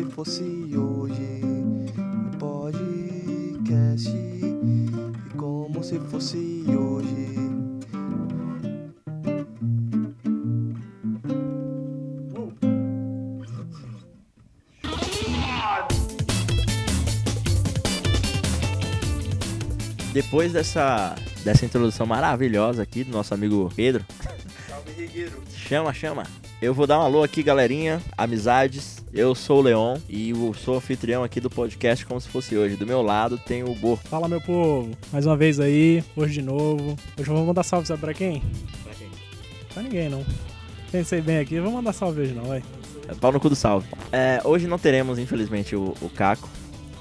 se fosse hoje. Um podcast. E como se fosse hoje. Depois dessa, dessa introdução maravilhosa aqui do nosso amigo Pedro, Salve, Rigueiro. chama, chama. Eu vou dar um alô aqui, galerinha, amizades. Eu sou o Leon e eu sou anfitrião aqui do podcast como se fosse hoje. Do meu lado tem o Bo. Fala, meu povo. Mais uma vez aí, hoje de novo. Hoje eu vou mandar salve, sabe pra quem? Pra ninguém, não. Pensei bem aqui, eu vou mandar salve hoje não, vai. É Pau no cu do salve. É, hoje não teremos, infelizmente, o, o Caco.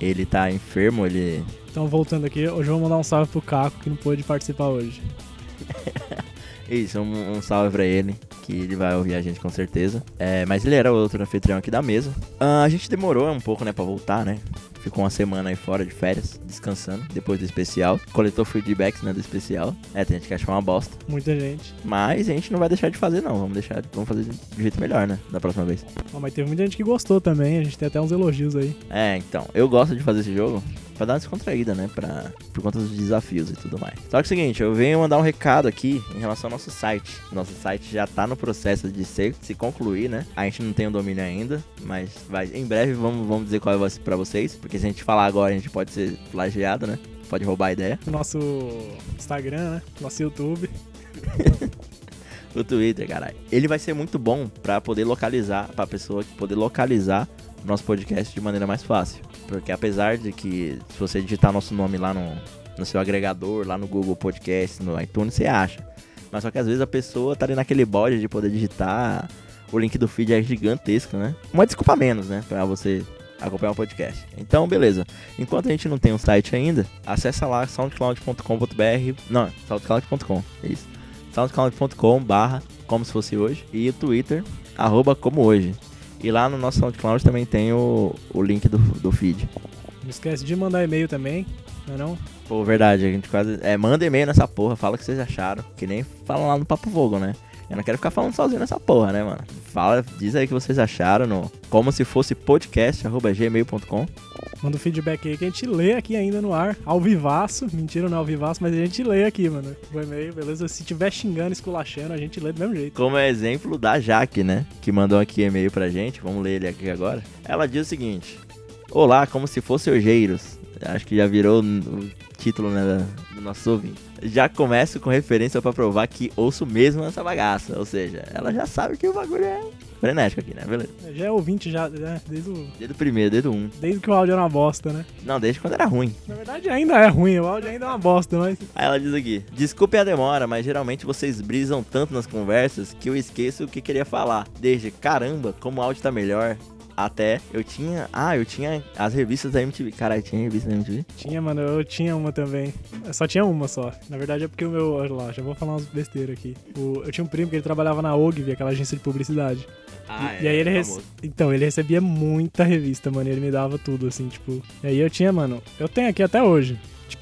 Ele tá enfermo, ele. Então, voltando aqui, hoje eu vou mandar um salve pro Caco, que não pôde participar hoje. Isso, um, um salve pra ele, que ele vai ouvir a gente com certeza. É, mas ele era o outro anfitrião aqui da mesa. Ah, a gente demorou um pouco, né, pra voltar, né? Ficou uma semana aí fora de férias, descansando, depois do especial. Coletou feedbacks, né, do especial. É, tem gente que achou uma bosta. Muita gente. Mas a gente não vai deixar de fazer, não. Vamos deixar, vamos fazer de jeito melhor, né, da próxima vez. Ó, mas teve muita gente que gostou também, a gente tem até uns elogios aí. É, então, eu gosto de fazer esse jogo pra dar uma descontraída, né? Pra, por conta dos desafios e tudo mais. Só que é o seguinte, eu venho mandar um recado aqui em relação ao nosso site. Nosso site já tá no processo de ser, se concluir, né? A gente não tem o domínio ainda, mas vai, em breve vamos, vamos dizer qual vai ser pra vocês. Porque se a gente falar agora, a gente pode ser plagiado, né? Pode roubar a ideia. No nosso Instagram, né? Nosso YouTube. O Twitter, caralho. Ele vai ser muito bom pra poder localizar, pra pessoa poder localizar o nosso podcast de maneira mais fácil. Porque apesar de que se você digitar nosso nome lá no, no seu agregador, lá no Google Podcast, no iTunes, você acha. Mas só que às vezes a pessoa tá ali naquele bode de poder digitar, o link do feed é gigantesco, né? Uma desculpa menos, né? Pra você acompanhar o podcast. Então, beleza. Enquanto a gente não tem um site ainda, acessa lá soundcloud.com.br. Não, soundcloud.com, isso. soundcloud.com barra como se fosse hoje e o Twitter, arroba como hoje. E lá no nosso SoundCloud também tem o, o link do, do feed. Não esquece de mandar e-mail também, não é não? Pô, verdade, a gente quase. É, manda e-mail nessa porra, fala o que vocês acharam. Que nem falam lá no Papo Vogo, né? Eu não quero ficar falando sozinho nessa porra, né, mano? Fala, diz aí o que vocês acharam no como se fosse podcast, arroba gmail.com. Manda um feedback aí que a gente lê aqui ainda no ar, ao vivaço. Mentira, não é ao vivaço, mas a gente lê aqui, mano. O e-mail, beleza? Se tiver xingando, esculachando, a gente lê do mesmo jeito. Como é exemplo da Jaque, né? Que mandou aqui e-mail pra gente. Vamos ler ele aqui agora. Ela diz o seguinte: Olá, como se fosse Ojeiros. Acho que já virou o título né, do nosso ouvinte. Já começo com referência pra provar que ouço mesmo essa bagaça. Ou seja, ela já sabe que o bagulho é frenético aqui, né? Beleza. Já é ouvinte já, né? Desde, o- Desde o primeiro, desde o um. desde que o áudio era uma bosta, né? Não, desde quando era ruim. Na verdade ainda é ruim, o áudio ainda é uma bosta, mas... Aí ela diz aqui: Desculpem a demora, mas geralmente vocês brisam tanto nas conversas que eu esqueço o que queria falar. Desde caramba, como o áudio tá melhor. Até eu tinha. Ah, eu tinha as revistas da MTV. Caralho, tinha revista da MTV? Tinha, mano, eu tinha uma também. Eu só tinha uma só. Na verdade é porque o meu. Olha lá, já vou falar umas besteiras aqui. O- eu tinha um primo que ele trabalhava na OGV, aquela agência de publicidade. Ah, e, e aí ele rece- Então, ele recebia muita revista, mano. e Ele me dava tudo, assim, tipo. E aí eu tinha, mano. Eu tenho aqui até hoje.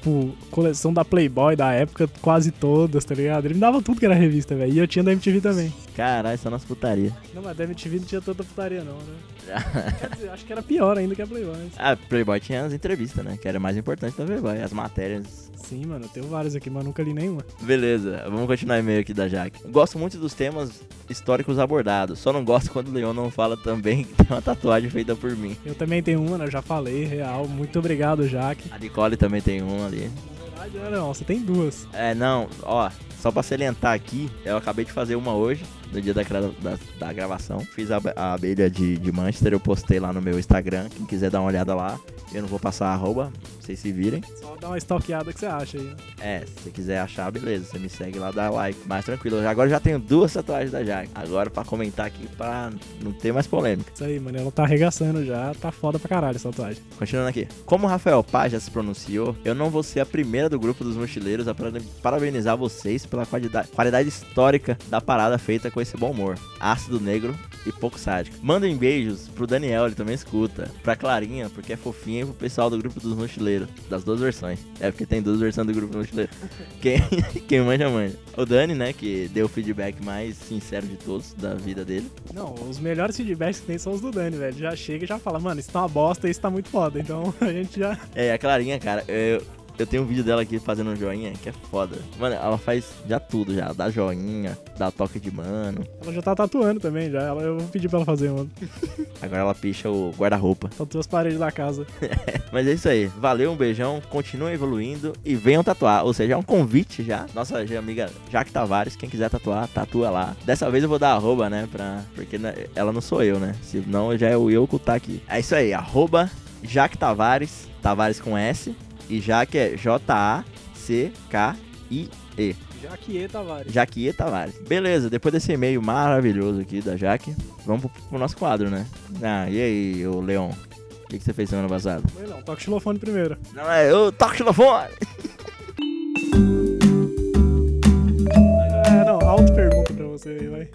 Tipo, coleção da Playboy da época, quase todas, tá ligado? Ele me dava tudo que era revista, velho. E eu tinha da MTV também. Caralho, só nas putaria. Não, mas da MTV não tinha tanta putaria, não, né? Quer dizer, acho que era pior ainda que a Playboy. ah, Playboy tinha as entrevistas, né? Que era mais importante da Playboy, as matérias. Sim, mano, eu tenho vários aqui, mas nunca li nenhuma. Beleza, vamos continuar e-mail aqui da Jaque. Gosto muito dos temas históricos abordados, só não gosto quando o Leon não fala também que tem uma tatuagem feita por mim. Eu também tenho uma, né? Eu já falei, real. Muito obrigado, Jaque. A Nicole também tem uma ali. Na verdade, não, você tem duas. É, não, ó, só pra salientar aqui, eu acabei de fazer uma hoje, no dia da, da, da gravação. Fiz a, a abelha de, de Manchester, eu postei lá no meu Instagram, quem quiser dar uma olhada lá. Eu não vou passar arroba, vocês se virem. Só dá uma stalkeada que você acha aí. né? É, se você quiser achar, beleza, você me segue lá, dá like. Mais tranquilo, agora eu já tenho duas tatuagens da Jaque. Agora pra comentar aqui, pra não ter mais polêmica. Isso aí, mano. Ela tá arregaçando já. Tá foda pra caralho essa tatuagem. Continuando aqui. Como o Rafael Paz já se pronunciou, eu não vou ser a primeira do grupo dos mochileiros a para- parabenizar vocês pela qualidade, qualidade histórica da parada feita com foi esse bom humor. Ácido negro e pouco sádico. Mandem beijos pro Daniel, ele também escuta. Pra Clarinha, porque é fofinha, e pro pessoal do grupo dos mochileiros. Das duas versões. É, porque tem duas versões do grupo dos mochileiros. Quem, quem manja, manja. O Dani, né, que deu o feedback mais sincero de todos da vida dele. Não, os melhores feedbacks que tem são os do Dani, velho. Já chega e já fala, mano, isso tá uma bosta e isso tá muito foda. Então a gente já. É, a Clarinha, cara, eu, eu tenho um vídeo dela aqui fazendo um joinha, que é foda. Mano, ela faz já tudo já. Dá joinha, dá toque de mano. Ela já tá tatuando também, já. Ela, eu vou pedir pra ela fazer, mano. Agora ela picha o guarda-roupa. Tatuou as paredes da casa. Mas é isso aí. Valeu, um beijão. Continuem evoluindo e venham tatuar. Ou seja, é um convite já. Nossa amiga Jaque Tavares, quem quiser tatuar, tatua lá. Dessa vez eu vou dar arroba, né? Pra... Porque né, ela não sou eu, né? Senão já é o eu que tá aqui. É isso aí, arroba Jaque Tavares, Tavares com S. E Jaque é J-A-C-K-I-E. Jaque Tavares. Jaque Tavares. Beleza, depois desse e-mail maravilhoso aqui da Jaque, vamos pro, pro nosso quadro, né? Ah, e aí, ô Leon? O que, que você fez semana passada? Foi não, toca o xilofone primeiro. Não é, eu toco xilofone! É, não, auto pergunta pra você aí, vai.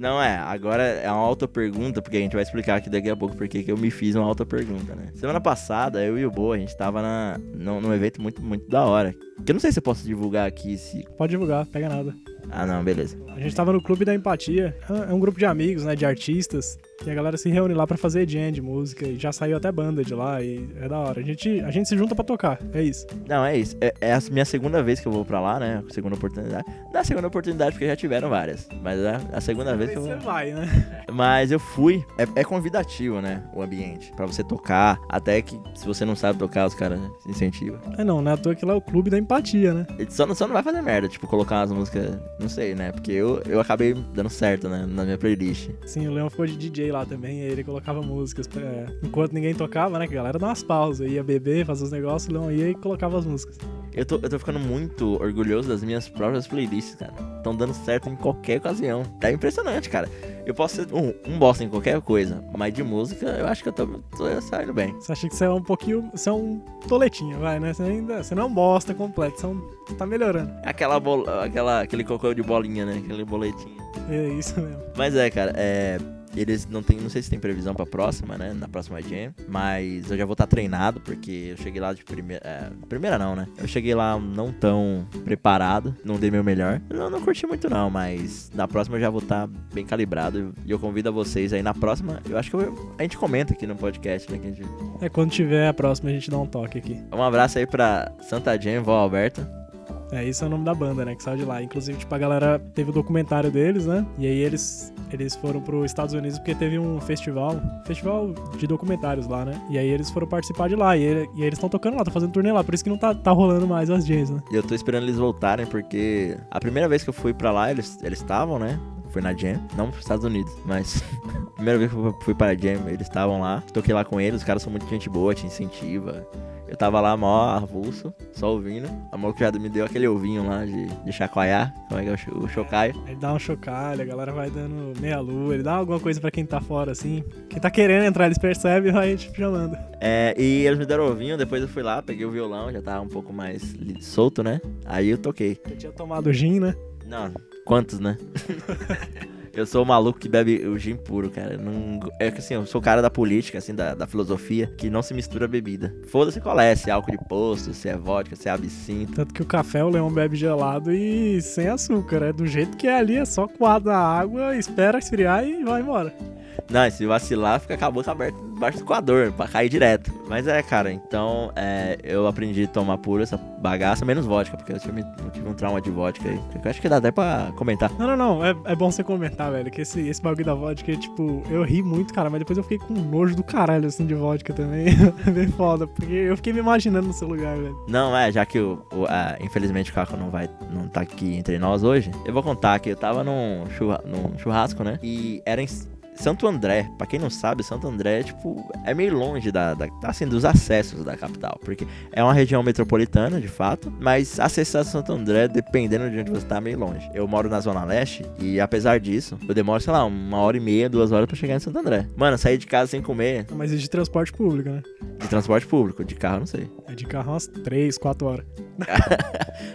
Não é, agora é uma auto pergunta, porque a gente vai explicar aqui daqui a pouco porque que eu me fiz uma auto pergunta, né? Semana passada, eu e o Boa, a gente tava na, num, num evento muito, muito da hora. Que eu não sei se eu posso divulgar aqui se. Pode divulgar, pega nada. Ah, não, beleza. A gente tava no Clube da Empatia. É um grupo de amigos, né? De artistas. E a galera se reúne lá pra fazer jam de música. E já saiu até banda de lá. E é da hora. A gente, a gente se junta pra tocar. É isso. Não, é isso. É, é a minha segunda vez que eu vou pra lá, né? Segunda oportunidade. Não é a segunda oportunidade porque já tiveram várias. Mas é a segunda vez que eu Você vou. vai, né? Mas eu fui. É, é convidativo, né? O ambiente. Pra você tocar. Até que se você não sabe tocar, os caras se incentivam. É não, né? À toa que lá é o Clube da Empatia, né? Só não, só não vai fazer merda, tipo, colocar umas músicas. Não sei, né? Porque eu, eu acabei dando certo, né? Na minha playlist. Sim, o Leão ficou de DJ lá também. Ele colocava músicas. é, enquanto ninguém tocava, né? Que a galera dá umas pausas. Ia beber, fazer os negócios. O Leão ia e colocava as músicas. Eu tô, eu tô ficando muito orgulhoso das minhas próprias playlists, cara. Estão dando certo em qualquer ocasião. É impressionante, cara. Eu posso ser um, um bosta em qualquer coisa, mas de música eu acho que eu tô, tô saindo bem. Você acha que você é um pouquinho. Você é um toletinho, vai, né? Você, ainda, você não é um bosta completo. Você, é um- tá melhorando. É Aquela bola, aquela, aquele cocô de bolinha, né? Aquele boletinho. É isso mesmo. Mas é, cara, é. Eles não tem, não sei se tem previsão pra próxima, né? Na próxima jam. Mas eu já vou estar treinado, porque eu cheguei lá de primeira. É, primeira não, né? Eu cheguei lá não tão preparado, não dei meu melhor. Eu não, não curti muito, não, mas na próxima eu já vou estar bem calibrado. E eu convido a vocês aí na próxima. Eu acho que eu- a gente comenta aqui no podcast, né? Que a gente... É quando tiver a próxima a gente dá um toque aqui. Um abraço aí pra Santa Jam, Vó Alberta. É, isso é o nome da banda, né? Que saiu de lá. Inclusive, tipo, a galera teve o documentário deles, né? E aí eles, eles foram pros Estados Unidos porque teve um festival, festival de documentários lá, né? E aí eles foram participar de lá. E, ele- e eles estão tocando lá, tá fazendo turnê lá. Por isso que não tá, tá rolando mais as jams, né? E eu tô esperando eles voltarem, porque a primeira vez que eu fui pra lá, eles estavam, né? Fui na Jam, não pros Estados Unidos, mas primeira vez que eu fui para a Jam, eles estavam lá. Toquei lá com eles, os caras são muito gente boa, te incentiva. Eu tava lá mó avulso, só ouvindo. A moça já me deu aquele ovinho lá de, de chacoalhar, como é que é o, cho- o chocaio. Aí dá um chocalho, a galera vai dando meia lua, ele dá alguma coisa pra quem tá fora, assim. Quem tá querendo entrar, eles percebem e vai tipo, chamando. É, e eles me deram ovinho, depois eu fui lá, peguei o violão, já tava um pouco mais solto, né? Aí eu toquei. Eu tinha tomado gin, né? Não, quantos, né? eu sou o maluco que bebe o gin puro, cara. Não, é que assim, eu sou o cara da política, assim, da, da filosofia, que não se mistura bebida. Foda-se qual é, se é álcool de posto, se é vodka, se é absinto. Tanto que o café o Leão bebe gelado e sem açúcar, é do jeito que é ali, é só coado na água, espera esfriar e vai embora. Não, se vacilar, fica com a boca aberta embaixo do coador, pra cair direto. Mas é, cara, então é, eu aprendi a tomar puro essa bagaça, menos vodka, porque eu tive, eu tive um trauma de vodka aí. Eu acho que dá até pra comentar. Não, não, não, é, é bom você comentar, velho, que esse, esse bagulho da vodka, tipo, eu ri muito, cara, mas depois eu fiquei com nojo do caralho, assim, de vodka também. É bem foda, porque eu fiquei me imaginando no seu lugar, velho. Não, é, já que o, o- a- infelizmente o Caco não vai, não tá aqui entre nós hoje, eu vou contar que eu tava num, churra- num churrasco, né? E era em Santo André. Pra quem não sabe, Santo André, tipo, é meio longe da, da- assim, dos acessos da capital, porque é uma região metropolitana, de fato, mas acessar Santo André, dependendo de onde você tá, é meio longe. Eu moro na Zona Leste e, apesar disso, eu demoro, sei lá, uma hora e meia, duas horas pra chegar em Santo André. Mano, sair de casa sem comer, Mas isso de transporte público, né? de transporte público, de carro, não sei. É de carro umas 3, 4 horas.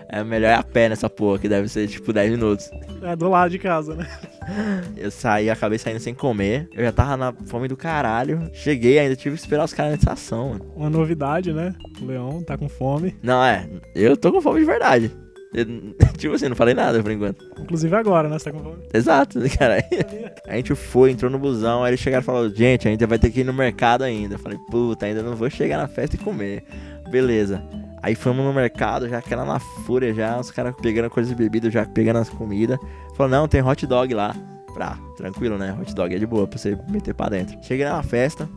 É melhor ir a pé nessa porra, que deve ser tipo 10 minutos. É do lado de casa, né? Eu saí, acabei saindo sem comer. Eu já tava na fome do caralho. Cheguei, ainda tive que esperar os caras na estação, mano. Uma novidade, né? O Leão tá com fome. Não, é. Eu tô com fome de verdade. Eu, tipo assim, não falei nada por enquanto. Inclusive agora, né? Você tá com fome? Exato, cara. A gente foi, entrou no busão, aí eles chegaram e falaram, gente, a gente vai ter que ir no mercado ainda. Eu falei, puta, ainda não vou chegar na festa e comer. Beleza. Aí fomos no mercado, já aquela na fúria, já, os caras pegando coisas de bebida, já pegando as comidas. Falou, não, tem hot dog lá. Pra, tranquilo, né? Hot dog é de boa pra você meter pra dentro. Cheguei na festa,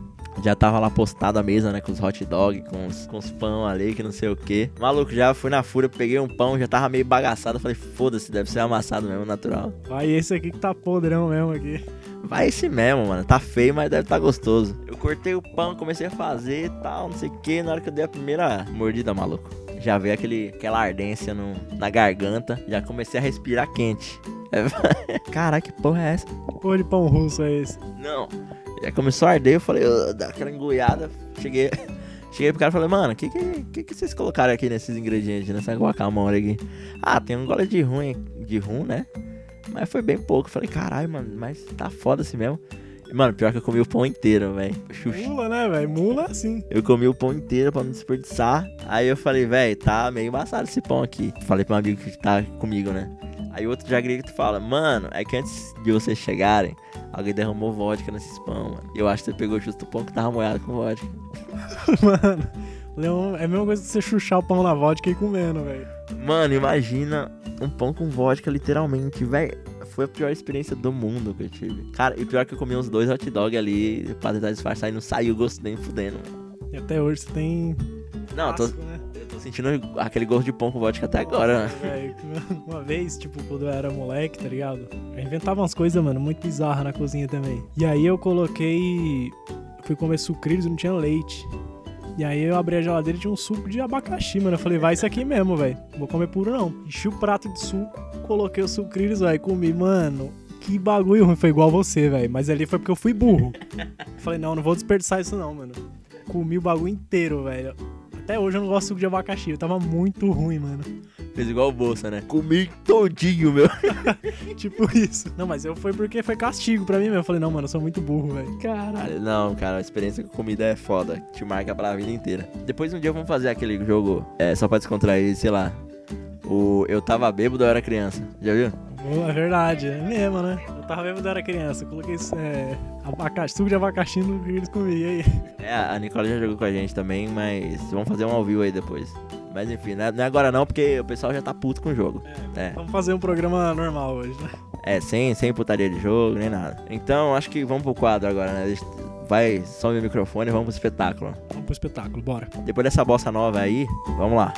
já tava lá postada a mesa, né? Com os hot dog, com os, com os pão ali, que não sei o que. Maluco, já fui na fúria, peguei um pão, já tava meio bagaçado. Falei, foda-se, deve ser amassado mesmo, natural. Vai esse aqui que tá podrão mesmo aqui. Vai esse mesmo, mano. Tá feio, mas deve tá gostoso. Eu cortei o pão, comecei a fazer e tal, não sei o que. Na hora que eu dei a primeira mordida, maluco. Já veio aquele, aquela ardência no, na garganta. Já comecei a respirar quente. Caraca, que porra é essa? Porra de pão russo é esse? Não. Já começou a arder, eu falei, dá aquela engoiada. Cheguei, cheguei pro cara e falei, mano, o que, que, que, que vocês colocaram aqui nesses ingredientes, nessa guacamole aqui? Ah, tem um gole de rum, de rum, né? Mas foi bem pouco. Falei, caralho, mano, mas tá foda assim mesmo. E, mano, pior que eu comi o pão inteiro, velho. Mula, né, velho? Mula assim. Eu comi o pão inteiro pra não desperdiçar. Aí eu falei, velho, tá meio embaçado esse pão aqui. Falei pra um amigo que tá comigo, né? Aí outro já grita e fala, mano, é que antes de vocês chegarem, alguém derramou vodka nesses pão, mano. Eu acho que você pegou justo o pão que tava molhado com vodka. Mano, Leão, é a mesma coisa que você chuchar o pão na vodka e ir comendo, velho. Mano, imagina um pão com vodka, literalmente, velho. Foi a pior experiência do mundo que eu tive. Cara, e pior que eu comi uns dois hot dog ali pra tentar disfarçar e não saiu o gosto nem fudendo. E até hoje você tem. Não, eu tô, né? eu tô sentindo aquele gosto de pão com vodka até agora, né? Uma vez, tipo, quando eu era moleque, tá ligado? Eu inventava umas coisas, mano, muito bizarras na cozinha também. E aí eu coloquei. Fui comer sucrilhos e não tinha leite. E aí eu abri a geladeira e tinha um suco de abacaxi, mano. Eu falei, vai isso aqui mesmo, velho. Vou comer puro não. Enchi o prato de suco, coloquei os sucrilhos, velho, comi, mano. Que bagulho ruim, foi igual você, velho. Mas ali foi porque eu fui burro. falei, não, não vou desperdiçar isso não, mano. Comi o bagulho inteiro, velho. Até hoje eu não gosto de suco de abacaxi. Tava muito ruim, mano. Fez igual o Bolsa, né? Comi todinho, meu. tipo isso. Não, mas eu foi porque foi castigo pra mim mesmo. Eu falei, não, mano, eu sou muito burro, velho. Caralho, não, cara, a experiência com comida é foda. Te marca pra vida inteira. Depois um dia vamos fazer aquele jogo, é, só pra descontrair, sei lá. O Eu Tava Bêbado, eu era criança. Já viu? É verdade, é mesmo, né? Eu tava vendo quando eu era criança. Eu coloquei é, abacaxi, suco de abacaxi no que eles comiam. Aí? É, a Nicole já jogou com a gente também, mas vamos fazer um ao vivo aí depois. Mas enfim, não é, não é agora não, porque o pessoal já tá puto com o jogo. É, Vamos fazer um programa normal hoje, né? é sem, sem putaria de jogo, nem nada. Então, acho que vamos pro quadro agora, né? Vai, some o microfone e vamos pro espetáculo. Vamos pro espetáculo, bora. Depois dessa bossa nova aí, vamos lá.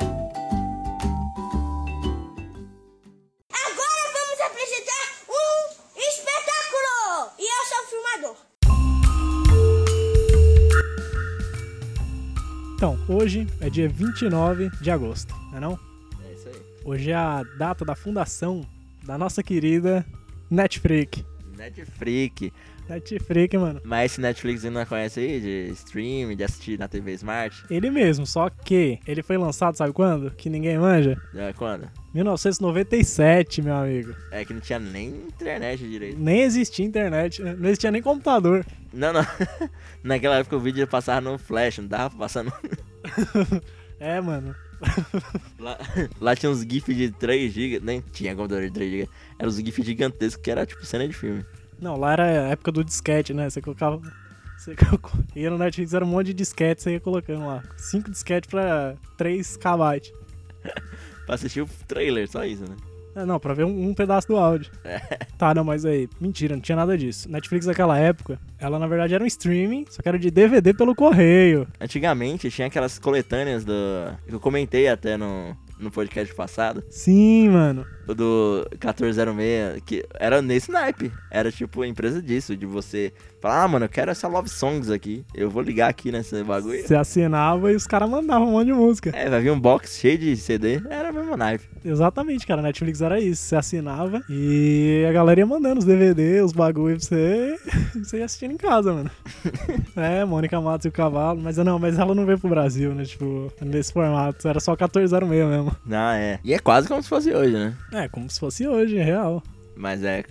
Hoje é dia 29 de agosto, não é não? É isso aí. Hoje é a data da fundação da nossa querida Netflix. Netflix. Netflix, mano. Mas esse Netflix não conhece aí de stream, de assistir na TV Smart? Ele mesmo, só que ele foi lançado, sabe quando? Que ninguém manja? É, quando? 1997, meu amigo. É que não tinha nem internet direito. Nem existia internet, né? não existia nem computador. Não, não. Naquela época o vídeo passava no flash, não dava pra passar no... É, mano. Lá, lá tinha uns GIFs de 3GB, nem tinha computador de 3GB. Eram uns GIFs gigantescos que era tipo cena de filme. Não, lá era a época do disquete, né? Você colocava. Você colocou- ia no Netflix, era um monte de disquete, você ia colocando lá. Cinco disquetes pra 3 KB. Pra assistir o trailer, só isso, né? É, não, pra ver um, um pedaço do áudio. Tá, não, mas aí, mentira, não tinha nada disso. Netflix naquela época, ela na verdade era um streaming, só que era de DVD pelo correio. Antigamente tinha aquelas coletâneas do. que eu comentei até no, no podcast passado. Sim, mano. O do 1406, que era nesse naipe. Era tipo a empresa disso, de você falar, ah, mano, eu quero essa Love Songs aqui. Eu vou ligar aqui nesse bagulho. Você assinava e os caras mandavam um monte de música. É, vai vir um box cheio de CD. Era o mesmo naipe. Exatamente, cara. Netflix era isso. Você assinava e a galera ia mandando os DVD, os bagulho pra você. você ia assistindo em casa, mano. é, Mônica Matos e o Cavalo. Mas não, mas ela não veio pro Brasil, né? Tipo, nesse formato. Era só 1406 mesmo. Não, é. E é quase como se fosse hoje, né? É, como se fosse hoje, é real. Mas é,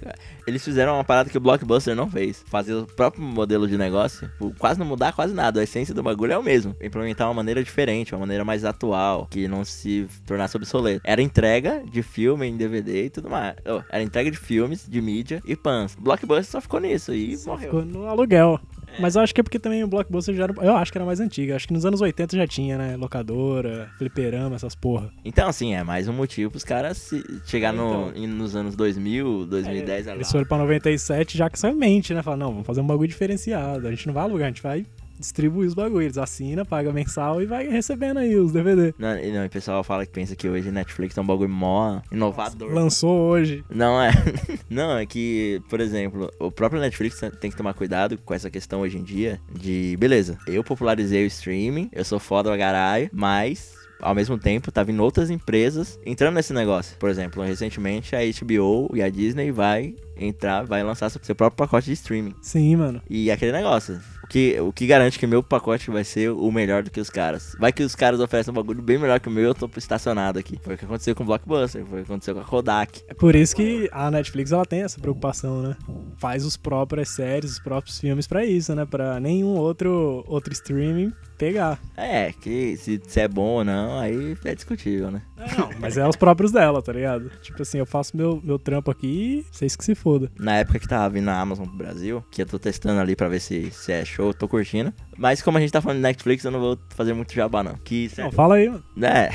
eles fizeram uma parada que o Blockbuster não fez. Fazer o próprio modelo de negócio, quase não mudar quase nada. A essência do bagulho é o mesmo. Implementar uma maneira diferente, uma maneira mais atual, que não se tornasse obsoleto. Era entrega de filme em DVD e tudo mais. Oh, era entrega de filmes, de mídia e pans. O Blockbuster só ficou nisso e morreu. Ficou no aluguel. Mas eu acho que é porque também o Blockbuster já era. Eu acho que era mais antigo. Acho que nos anos 80 já tinha, né? Locadora, fliperama, essas porra. Então, assim, é mais um motivo pros caras se chegar no, Então. em- nos anos 2000, 2010, Eles lá. Foram pra 97 já com essa mente, né? Falaram, não, vamos fazer um bagulho diferenciado. A gente não vai alugar, a gente vai distribuir os bagulhos. Eles assina, paga mensal e vai recebendo aí os DVD. Não, e não, e o pessoal fala que pensa que hoje Netflix é um bagulho mó inovador. Lançou hoje. Não é. Não, é que, por exemplo, o próprio Netflix tem que tomar cuidado com essa questão hoje em dia de, beleza, eu popularizei o streaming, eu sou foda pra caralho, mas ao mesmo tempo tá vindo outras empresas entrando nesse negócio. Por exemplo, recentemente a HBO e a Disney vai entrar, vai lançar seu próprio pacote de streaming. Sim, mano. E aquele negócio. O que, o que garante que meu pacote vai ser o melhor do que os caras? Vai que os caras oferecem um bagulho bem melhor que o meu e eu tô estacionado aqui. Foi o que aconteceu com o Blockbuster, foi o que aconteceu com a Kodak. É por isso que a Netflix ela tem essa preocupação, né? Faz os próprias séries, os próprios filmes pra isso, né? Pra nenhum outro outro streaming pegar. É, que se, se é bom ou não, aí é discutível, né? Não, mas é os próprios dela, tá ligado? Tipo assim, eu faço meu, meu trampo aqui, vocês que se foda. Na época que tava vindo a Amazon pro Brasil, que eu tô testando ali pra ver se, se é show, tô curtindo. Mas como a gente tá falando de Netflix, eu não vou fazer muito jabá, não. Que, Não, fala aí, mano. né?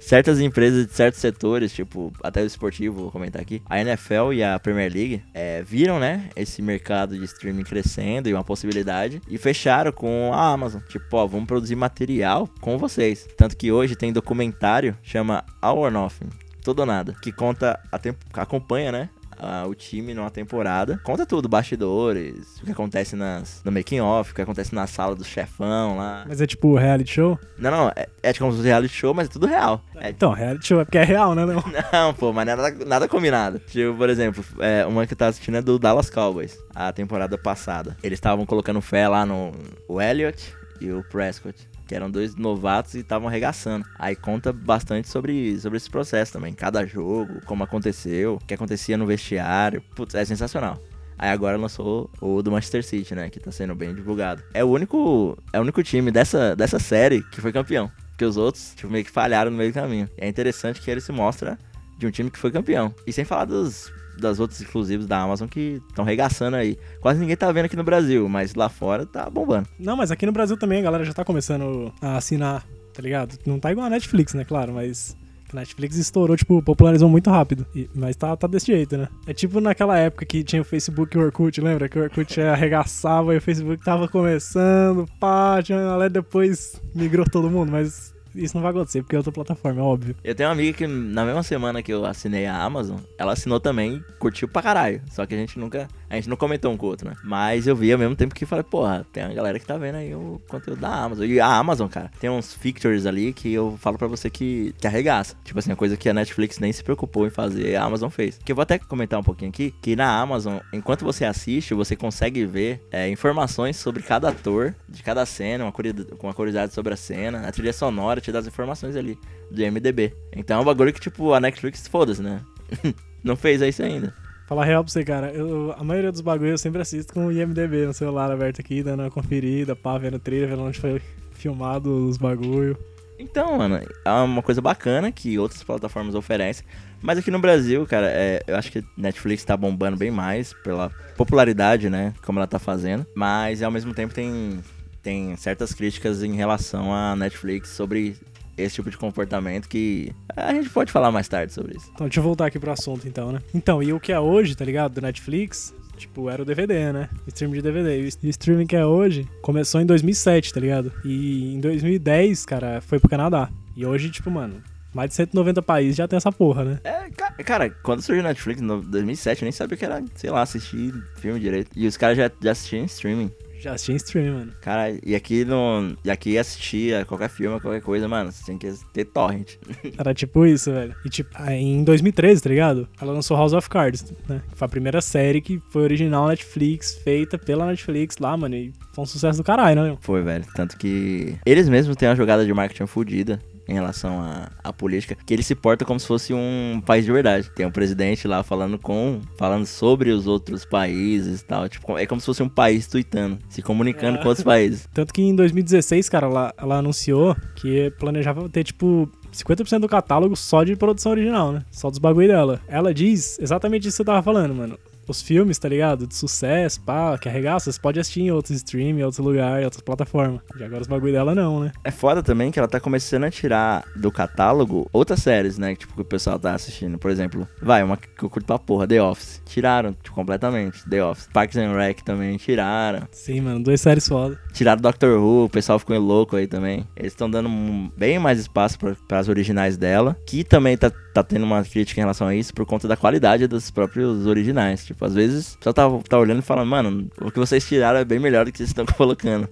Certas empresas de certos setores, tipo, até o esportivo, vou comentar aqui, a NFL e a Premier League é, viram, né, esse mercado de streaming crescendo e uma possibilidade e fecharam com a Amazon. Tipo, ó, vamos produzir material com vocês. Tanto que hoje tem documentário, chama All or Nothing, Tudo ou Nada, que conta, a temp acompanha, né, a- o time numa temporada. Conta tudo, bastidores, o que acontece nas, no making off, o que acontece na sala do chefão lá. Mas é tipo reality show? Não, não, é, é como se fosse reality show, mas é tudo real. É Então, reality show é porque é real, né? Não? não, pô, mas nada, nada combinado. Tipo, por exemplo, é, uma que eu tava assistindo é do Dallas Cowboys, a temporada passada. Eles estavam colocando fé lá no o Elliott e o Prescott. Que eram dois novatos e estavam arregaçando. Aí conta bastante sobre, sobre esse processo também. Cada jogo, como aconteceu, o que acontecia no vestiário. Putz, é sensacional. Aí agora lançou o do Manchester City, né? Que tá sendo bem divulgado. É o único, é o único time dessa, dessa série que foi campeão. Porque os outros, tipo, meio que falharam no meio do caminho. E é interessante que ele se mostra de um time que foi campeão. E sem falar dos das outros exclusivos da Amazon que estão regaçando aí. Quase ninguém tá vendo aqui no Brasil, mas lá fora tá bombando. Não, mas aqui no Brasil também a galera já tá começando a assinar, tá ligado? Não tá igual a Netflix, né? Claro, mas. Netflix estourou, tipo, popularizou muito rápido. E- mas tá, tá desse jeito, né? É tipo naquela época que tinha o Facebook e o Orkut, lembra? Que o Orkut arregaçava e o Facebook tava começando, pá, tinha uma galera, depois migrou todo mundo, mas isso não vai acontecer porque é outra plataforma, é óbvio. Eu tenho uma amiga que na mesma semana que eu assinei a Amazon, ela assinou também curtiu pra caralho. Só que a gente nunca. A gente não comentou um com o outro, né? Mas eu vi ao mesmo tempo que falei, porra, tem uma galera que tá vendo aí o conteúdo da Amazon. E a Amazon, cara, tem uns features ali que eu falo pra você que, que arregaça. Tipo assim, a coisa que a Netflix nem se preocupou em fazer, a Amazon fez. Que eu vou até comentar um pouquinho aqui, que na Amazon, enquanto você assiste, você consegue ver é, informações sobre cada ator, de cada cena, uma curiosidade sobre a cena, a trilha sonora te dá as informações ali do IMDB. Então é um bagulho que, tipo, a Netflix, foda-se, né? Não fez isso ainda. Falar real pra você, cara, eu, a maioria dos bagulhos eu sempre assisto com o IMDB no celular aberto aqui, dando uma conferida, pá, vendo trailer, vendo onde foi filmado os bagulho. Então, mano, é uma coisa bacana que outras plataformas oferecem. Mas aqui no Brasil, cara, é, eu acho que Netflix tá bombando bem mais pela popularidade, né? Como ela tá fazendo. Mas ao mesmo tempo tem, tem certas críticas em relação à Netflix sobre esse tipo de comportamento que a gente pode falar mais tarde sobre isso. Então, deixa eu voltar aqui pro assunto, então, né? Então, e o que é hoje, tá ligado? Do Netflix, tipo, era o DVD, né? O stream de DVD. E o streaming que é hoje começou em 2007, tá ligado? E em 2010, cara, foi pro Canadá. E hoje, tipo, mano, mais de 190 países já tem essa porra, né? É, ca- cara, quando surgiu a Netflix, em 2007, eu nem sabia o que era, sei lá, assistir filme direito. E os caras já, já assistiam em streaming. Já tinha stream, mano. Cara, e aqui no. E aqui assistia qualquer filme, qualquer coisa, mano, você tem que ter torrent. Era tipo isso, velho. E tipo, aí em 2013, tá ligado? Ela lançou House of Cards, né? Foi a primeira série que foi original Netflix, feita pela Netflix lá, mano. E foi um sucesso do caralho, né? meu? Foi, velho. Tanto que eles mesmos têm uma jogada de marketing fodida em relação à, à política, que ele se porta como se fosse um país de verdade. Tem um presidente lá falando com, falando sobre os outros países e tal. Tipo, é como se fosse um país tweetando, se comunicando É. com outros países. Tanto que em 2016, cara, ela, ela anunciou que planejava ter, tipo, 50% do catálogo só de produção original, né? Só dos bagulho dela. Ela diz exatamente isso que você tava falando, mano. Os filmes, tá ligado? De sucesso, pá, que arregaça, você pode assistir em outros streams, em outros lugares, em outras plataformas. E agora os bagulho dela não, né? É foda também que ela tá começando a tirar do catálogo outras séries, né? Tipo, que o pessoal tá assistindo. Por exemplo, vai, uma que eu curto pra porra, The Office. Tiraram, tipo, completamente. The Office. Parks and Rec também tiraram. Sim, mano, duas séries foda. Tiraram Doctor Who, o pessoal ficou louco aí também. Eles estão dando bem mais espaço para as originais dela. Que também tá, tá tendo uma crítica em relação a isso por conta da qualidade dos próprios originais. Tipo, às vezes pessoal tá, tá olhando e falando, mano, o que vocês tiraram é bem melhor do que vocês estão colocando.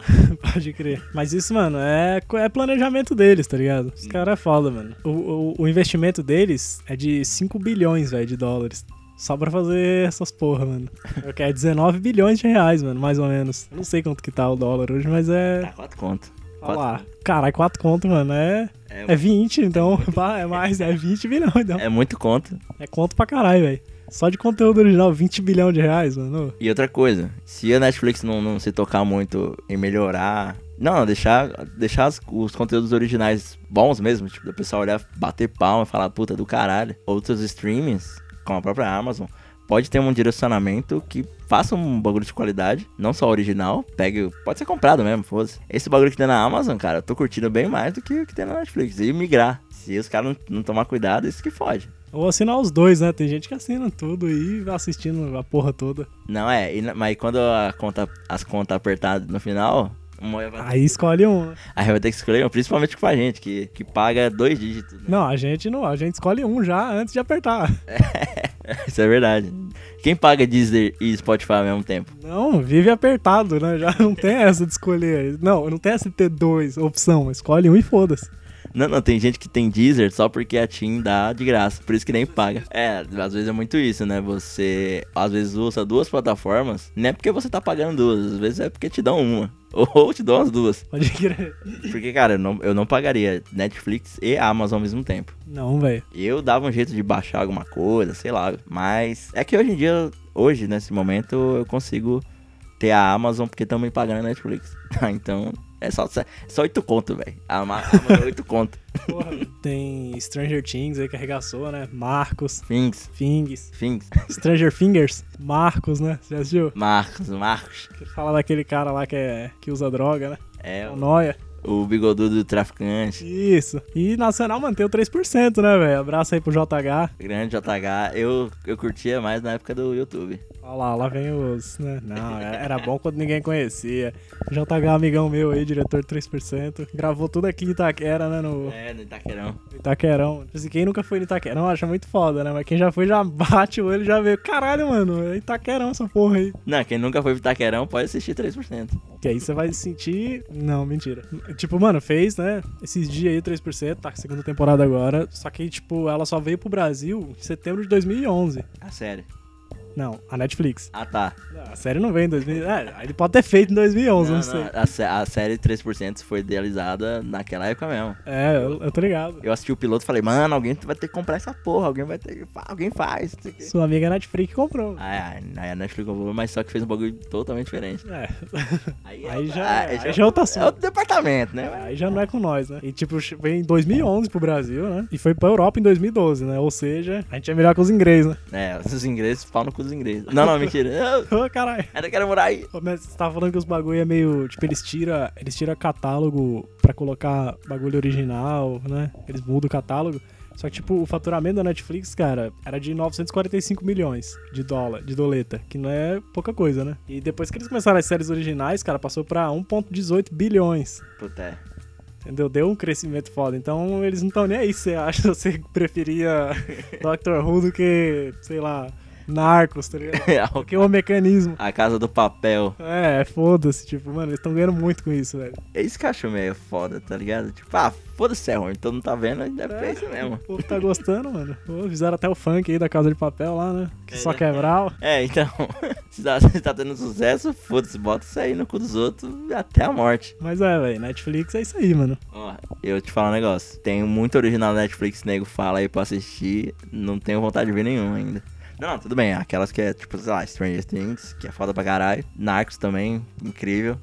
Pode crer. Mas isso, mano, é, é planejamento deles, tá ligado? Os caras é foda, mano. O, o, o investimento deles é de 5 bilhões, velho, de dólares. Só pra fazer essas porra, mano. Eu quero 19 bilhões de reais, mano, mais ou menos. Não sei quanto que tá o dólar hoje, mas é. Tá, quatro conto. Olha lá. Caralho, 4 conto, mano. É, É, é 20, então. pá, É mais, é 20 bilhões, então. é muito conto. É conto pra caralho, velho. Só de conteúdo original, 20 bilhão de reais, mano. E outra coisa, se a Netflix não, não se tocar muito em melhorar. Não, deixar, deixar os, os conteúdos originais bons mesmo, tipo, o pessoal olhar, bater palma e falar, puta do caralho. Outros streamings, como a própria Amazon, pode ter um direcionamento que faça um bagulho de qualidade, não só original, pegue, pode ser comprado mesmo, foda-se. Esse bagulho que tem na Amazon, cara, eu tô curtindo bem mais do que o que tem na Netflix. E migrar. Se os caras não, não tomar cuidado, isso que fode. Ou assinar os dois, né? Tem gente que assina tudo e vai assistindo a porra toda. Não é, e mas quando a conta, as contas apertadas no final, Aí escolhe um, né? aí vai ter que escolher um, principalmente com a gente, que, que paga dois dígitos. Né? Não, a gente não, a gente escolhe um já antes de apertar. Isso é verdade. Quem paga Deezer e Spotify ao mesmo tempo? Não, vive apertado, né? Já não tem essa de escolher. Não, não tem essa de ter dois, opção. Escolhe um e foda-se. Não, não, tem gente que tem Deezer só porque a TIM dá de graça, por isso que nem paga. É, às vezes é muito isso, né? Você às vezes usa duas plataformas, não é porque você tá pagando duas, às vezes é porque te dão uma. Ou te dão as duas. Pode crer. Porque, cara, eu não, eu não pagaria Netflix e Amazon ao mesmo tempo. Não, velho. Eu dava um jeito de baixar alguma coisa, sei lá. Mas é que hoje em dia, hoje, nesse momento, eu consigo ter a Amazon porque estão me pagando a Netflix. Ah, então, é só, só 8 conto, velho. A Ma- Amazon é 8 conto. Porra. Tem Stranger Things aí que arregaçou, né? Marcos, Things, Fings. Things. Stranger Fingers, Marcos, né? Você já assistiu? Marcos, Marcos. Que fala daquele cara lá que, é, que usa droga, né? É o, Noia. O bigodudo do traficante. Isso. E Nacional manteve 3%, né, velho? Abraço aí pro JH. Grande JH. Eu, eu curtia mais na época do YouTube. Olha lá, lá vem os. Né? Não, era bom quando ninguém conhecia. JH, amigão meu aí, diretor de 3%. Gravou tudo aqui em Itaquera, né? No É, no Itaquerão. Itaquerão. Tipo assim, quem nunca foi no Itaquerão acha muito foda, né? Mas quem já foi já bate o olho e já vê. Caralho, mano, é Itaquerão essa porra aí. Não, quem nunca foi pro Itaquerão pode assistir 3%. Que aí você vai se sentir. Não, mentira. Tipo, mano, fez, né? Esses dias aí, 3%, tá segunda temporada agora. Só que, tipo, ela só veio pro Brasil em setembro de 2011. A série. Não, a Netflix. Ah, tá. A série não veio em 2011. É, ele pode ter feito em 2011, não, Não, sei. a, sé- a série 3% foi idealizada naquela época mesmo. É, eu, eu tô ligado. Eu assisti o piloto e falei, mano, alguém vai ter que comprar essa porra, alguém vai ter Alguém faz. Sua amiga Netflix comprou. Aí aí a Netflix comprou, mas só que fez um bagulho totalmente diferente. É. Aí, Aí é- já- aí aí já é outro É assunto. outro departamento, né? Aí já não é com nós, né? E tipo, veio em 2011 pro Brasil, né? E foi pra Europa em 2012, né? Ou seja, a gente é melhor que os ingleses, né? É, os ingleses, pau no cu dos ingleses. Não, não, mentira. Ô, caralho. ainda quero morar aí. Mas você tava falando que os bagulho é meio. Tipo, eles tiram eles tira catálogo pra colocar bagulho original, né? Eles mudam o catálogo. Só que, tipo, o faturamento da Netflix, cara, era de 945 milhões de dólar, de doleta, que não é pouca coisa, né? E depois que eles começaram as séries originais, cara, passou pra 1,18 bilhões. Puta, é. Entendeu? Deu um crescimento foda. Então eles não estão nem aí você acha que você preferia Doctor Who do que, sei lá, Narcos, tá ligado? Porque é um mecanismo. A Casa do Papel. É, foda-se, tipo, mano, eles estão ganhando muito com isso, velho. É isso que eu acho meio foda, tá ligado? Tipo, ah, foda-se é ruim, todo mundo tá vendo, deve É. ser isso mesmo. O povo tá gostando, mano. Pô, fizeram até o funk aí da Casa de Papel lá, né? Que só É. quebrar. É, então, se tá, se tá tendo sucesso, foda-se, bota isso aí no cu dos outros até a morte. Mas é, velho, Netflix é isso aí, mano. Ó, eu te falo um negócio, tem muito original na Netflix, nego fala aí pra assistir, não tenho vontade de ver nenhum ainda. Não, não, tudo bem, aquelas que é, tipo, sei lá, Stranger Things, que é foda pra caralho. Narcos também, incrível.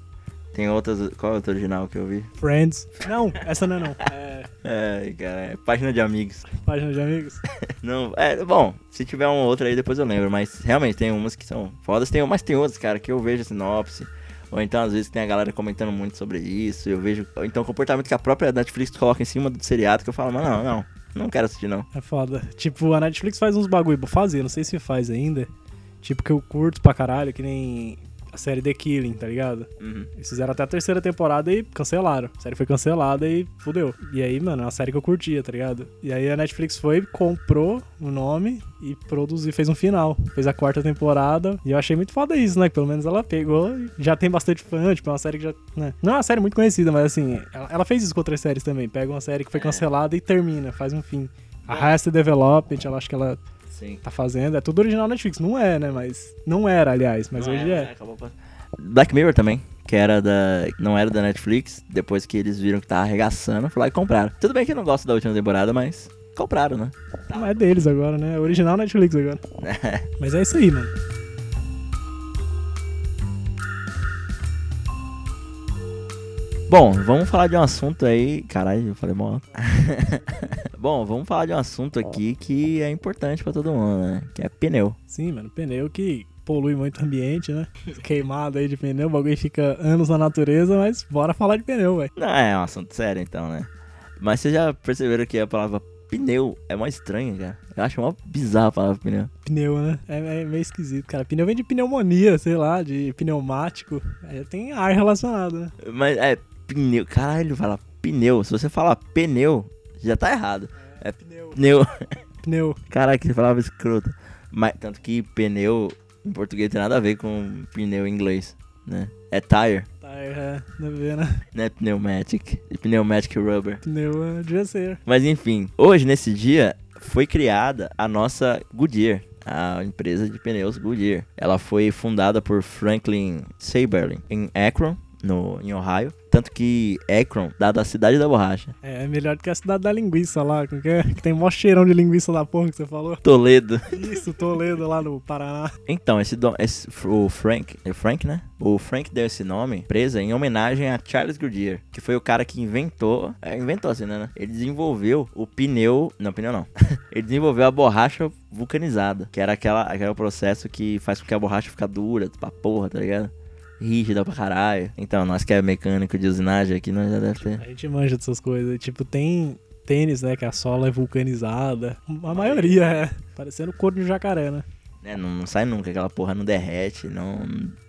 Tem outras, qual é outra original que eu vi? Friends. Não, essa não é não. É É, cara, é página de amigos. página de amigos. Não, é, bom, se tiver uma outra aí depois eu lembro, mas realmente tem umas que são fodas, tem, mas tem outras, cara, que eu vejo a sinopse, ou então às vezes tem a galera comentando muito sobre isso, eu vejo, ou então o comportamento que a própria Netflix coloca em cima do seriado, que eu falo, mas não, não, não quero assistir não. É foda. Tipo, a Netflix faz uns bagulho, fazer, não sei se faz ainda. Tipo, que eu curto pra caralho, que nem a série The Killing, tá ligado? Uhum. Eles fizeram até a terceira temporada e cancelaram. A série foi cancelada e fudeu. E aí, mano, é uma série que eu curtia, tá ligado? E aí a Netflix foi, comprou o nome e produziu, fez um final. Fez a quarta temporada. E eu achei muito foda isso, né? Pelo menos ela pegou e já tem bastante fã, tipo, é uma série que já. Né? Não é uma série muito conhecida, mas assim, ela, ela fez isso com outras séries também. Pega uma série que foi É. cancelada e termina, faz um fim. A Arrested Development, ela acho que ela Sim. tá fazendo. É tudo original Netflix. Não é, né? Mas. Não era, aliás, mas hoje é. acabou pa- Black Mirror também, que era da. não era da Netflix, depois que eles viram que tava arregaçando, foi lá e compraram. Tudo bem que eu não gosto da última temporada, mas compraram, né? Não é deles agora, né? É original Netflix agora. Mas é isso aí, mano. Bom, vamos falar de um assunto aí. Caralho, eu falei mal. Bom, vamos falar de um assunto aqui que é importante pra todo mundo, né? Que é pneu. Sim, mano. Pneu que polui muito o ambiente, né? Queimado aí de pneu, o bagulho fica anos na natureza, mas bora falar de pneu, velho. Não é um assunto sério, então, né? Mas vocês já perceberam que a palavra pneu é mó estranha, cara? Eu acho mó bizarra a palavra pneu. Pneu, né? É, é meio esquisito, cara. Pneu vem de pneumonia, sei lá, de pneumático. Aí tem ar relacionado, né? Mas é pneu. Caralho, fala pneu. Se você falar pneu, já tá errado. É Pneu. pneu. Pneu. Caralho, que palavra escrota. Mas, tanto que pneu em português tem nada a ver com pneu em inglês, né? É tire, Tá, é, não vê, né? né? Pneumatic. E pneumatic rubber. Pneu é, devia ser. Mas enfim, hoje, nesse dia, foi criada a nossa Goodyear. A empresa de pneus Goodyear. Ela foi fundada por Franklin Saberlin em Akron, no, em Ohio. Tanto que Akron, dada a cidade da borracha. É melhor do que a cidade da linguiça lá, que, é? que tem mó cheirão de linguiça da porra que você falou. Toledo. Isso, Toledo lá no Paraná. Então, esse, dom- esse o Frank, é o Frank, né? O Frank deu esse nome, presa, em homenagem a Charles Goodyear, que foi o cara que inventou, é, inventou assim, né? Ele desenvolveu o pneu, não, pneu não. Ele desenvolveu a borracha vulcanizada, que era aquela, aquele processo que faz com que a borracha fica dura pra porra, tá ligado? Rígida pra caralho. Então, nós que é mecânico de usinagem aqui, nós já deve ter. A gente manja dessas coisas. Tipo, tem tênis, né, que a sola é vulcanizada. A maioria é. Parecendo couro de jacaré, né? né, não, não sai nunca, aquela porra não derrete, não...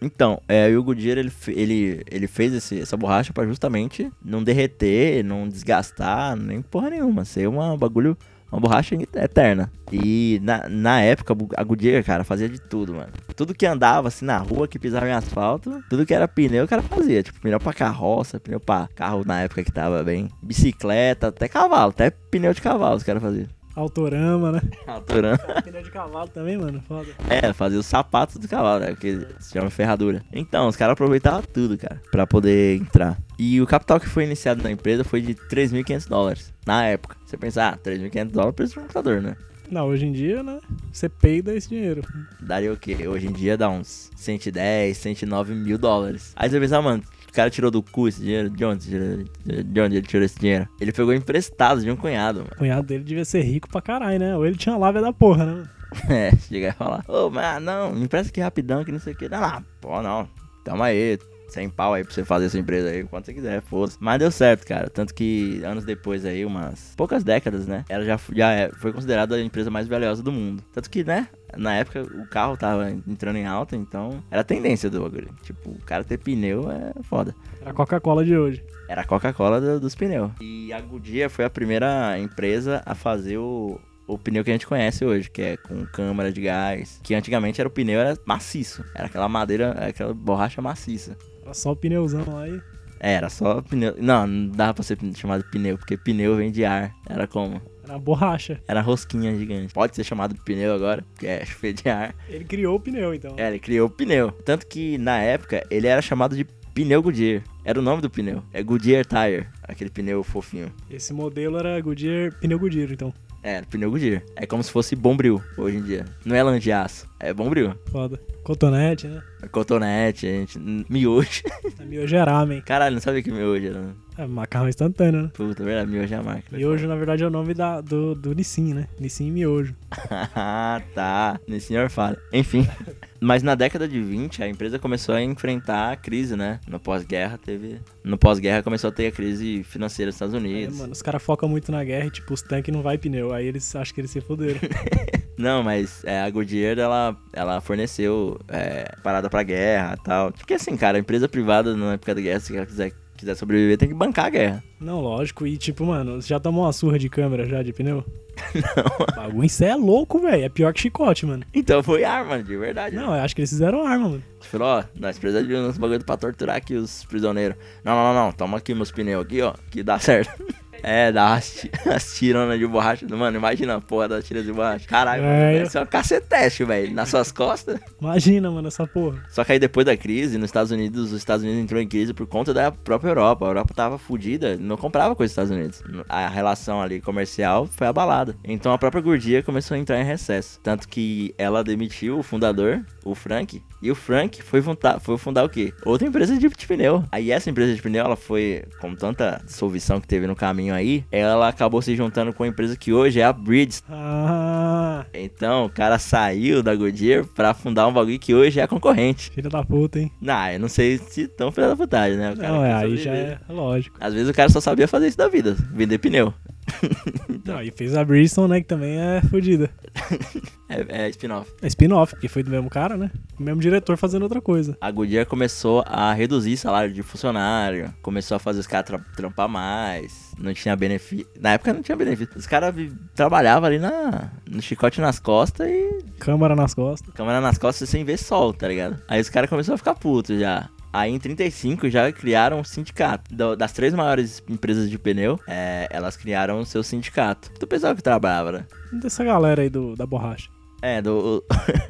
Então, é, o Goodyear, ele, fe- ele, ele fez esse- essa borracha pra justamente não derreter, não desgastar, nem porra nenhuma, ser uma bagulho, uma borracha eterna. E na, na época, a Goodyear, cara, fazia de tudo, mano. Tudo que andava, assim, na rua, que pisava em asfalto, tudo que era pneu, o cara fazia. Tipo, pneu pra carroça, pneu pra carro na época que tava bem, bicicleta, até cavalo, até pneu de cavalo os caras faziam. Autorama, né? Alturando. Pneu de cavalo também, mano. Foda. É, fazia os sapatos do cavalo, né? Porque se chama ferradura. Então, os caras aproveitavam tudo, cara, pra poder entrar. E o capital que foi iniciado na empresa foi de 3.500 dólares. Na época. Você pensa, ah, 3.500 dólares preço de um computador, né? Não, hoje em dia, né? Você peida esse dinheiro. Daria o quê? Hoje em dia dá uns 110, 109 mil dólares. Aí você pensa, ah, mano, cara tirou do cu esse dinheiro? De onde, de onde ele tirou esse dinheiro? Ele pegou emprestado de um cunhado, mano. O cunhado dele devia ser rico pra caralho, né? Ou ele tinha lábia da porra, né? É, chegar e falar, ô, mas não, me empresta aqui rapidão, que não sei o que. Não, não, pô, não, tamo aí, sem pau aí pra você fazer essa empresa aí, quanto você quiser, foda-se. Mas deu certo, cara, tanto que anos depois aí, umas poucas décadas, né, ela já, já é- foi considerada a empresa mais valiosa do mundo. Tanto que, né, na época o carro tava entrando em alta, então era a tendência do bagulho. Tipo, o cara ter pneu é foda. Era a Coca-Cola de hoje. Era a Coca-Cola do- dos pneus. E a Goodyear foi a primeira empresa a fazer o, o pneu que a gente conhece hoje, que é com câmara de gás. Que antigamente era o pneu era maciço. Era aquela madeira, aquela borracha maciça. Era só o pneuzão aí. É, era só pneu. Não, não dava pra ser chamado pneu, porque pneu vem de ar. Era como? Era borracha. Era rosquinha gigante. Pode ser chamado de pneu agora, porque é chuveiro de ar. Ele criou o pneu, então. É, ele criou o pneu. Tanto que na época ele era chamado de pneu Goodyear. Era o nome do pneu. É Goodyear Tire, aquele pneu fofinho. Esse modelo era Goodyear, pneu Goodyear, então. É, pneu Goodyear. É como se fosse Bombril hoje em dia. Não é lã de aço, é Bombril. Foda. Cotonete, né? É cotonete, a gente. Miojo. A miojo é ramen. Caralho, não sabia que miojo era. É macarrão instantâneo, né? Puta, é verdade, miojo é a marca. Miojo, na verdade, é o nome da, do, do Nissin, né? Nissin Miojo. Ah, tá. Nesse senhor fala. Enfim. Mas na década de 20, a empresa começou a enfrentar a crise, né? No pós-guerra teve. No pós-guerra começou a ter a crise financeira dos Estados É, Unidos. mano, os caras focam muito na guerra e, tipo, os tanques não vai pneu. Aí eles acham que eles se fuderam. Não, mas é, a Goodyear, ela, ela forneceu é, parada pra guerra e tal. Porque assim, cara, a empresa privada na época da guerra, se ela quiser, quiser sobreviver, tem que bancar a guerra. não, lógico. E, tipo, mano, você já tomou uma surra de câmera já de pneu? Não. O bagulho, é louco, velho. É pior que chicote, mano. Então foi arma, de verdade. Não, eu acho que eles fizeram arma, mano. Você falou, ó, nós precisamos de uns bagulho pra torturar aqui os prisioneiros. Não, não, não, não, toma aqui meus pneus aqui, ó, que dá certo. É, dá as, ti- as tironas de borracha. Mano, imagina a porra das tiras de borracha. Caralho, É, mano, eu- deve ser um caceteste, velho, nas suas costas. Imagina, mano, essa porra. Só que aí depois da crise, nos Estados Unidos, os Estados Unidos entrou em crise por conta da própria Europa. A Europa tava fodida, não comprava coisa dos Estados Unidos. A relação ali comercial foi abalada. Então a própria Goodyear começou a entrar em recesso. Tanto que ela demitiu o fundador, o Frank, e o Frank foi fundar, foi fundar o quê? Outra empresa de, pneu. Aí essa empresa de pneu, ela foi, com tanta dissolução que teve no caminho aí, ela acabou se juntando com a empresa que hoje é a Bridge. Ah, Então o cara saiu da Goodyear pra fundar um bagulho que hoje é concorrente. filha da puta, hein? Não, eu não sei se tão filha da putagem, né? Não, é, aí já é lógico. Às vezes o cara só sabia fazer isso da vida, vender pneu. Não, e fez a Bridgestone, né, que também é fodida. É, é spin-off. É spin-off, porque foi do mesmo cara, né? O mesmo diretor fazendo outra coisa. A Goodyear começou a reduzir salário de funcionário, começou a fazer os caras tra trampar mais, não tinha benefício. Na época não tinha benefício. Os caras trabalhavam ali na, no chicote nas costas e Câmara nas costas. câmera nas costas sem ver sol, tá ligado? Aí os caras começaram a ficar putos já. Aí em 35 já criaram um sindicato. Das três maiores empresas de pneu, é, elas criaram o seu sindicato. Do pessoal que trabalhava, né? Dessa galera aí do, da borracha. É, do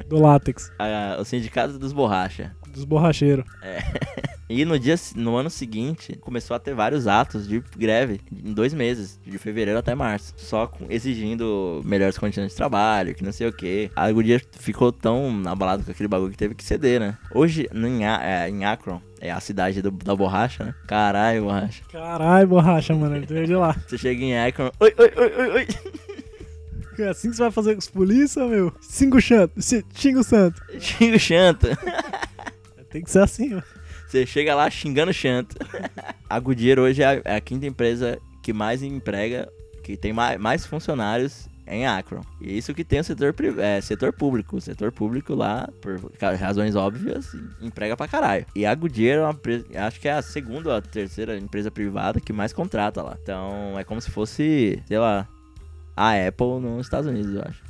Do látex. a- o sindicato dos borracha. Dos borracheiros. E no dia, no ano seguinte, começou a ter vários atos de greve em dois meses, de fevereiro até março, só com- exigindo melhores condições de trabalho, que não sei o que. A Goodyear ficou tão abalado com aquele bagulho que teve que ceder, né? Hoje, em, é, em Akron, é a cidade do- da borracha, né? Caralho, borracha. Caralho, borracha, mano. Veio de lá. Você chega em Akron, oi, oi, oi, oi, oi. É assim que você vai fazer com os polícia, meu? Cinco chanto. ci- Xinga o santo. Xinga o chanta. Tem que ser assim. Você chega lá xingando chanta. A Goodyear hoje é a, é a quinta empresa que mais emprega, que tem mais, mais funcionários em Akron. E isso que tem o setor, é, setor público. O setor público lá, por razões óbvias, emprega pra caralho. E a Goodyear é uma empresa, acho que é a segunda ou a terceira empresa privada que mais contrata lá. Então é como se fosse, sei lá, a Apple nos Estados Unidos, eu acho.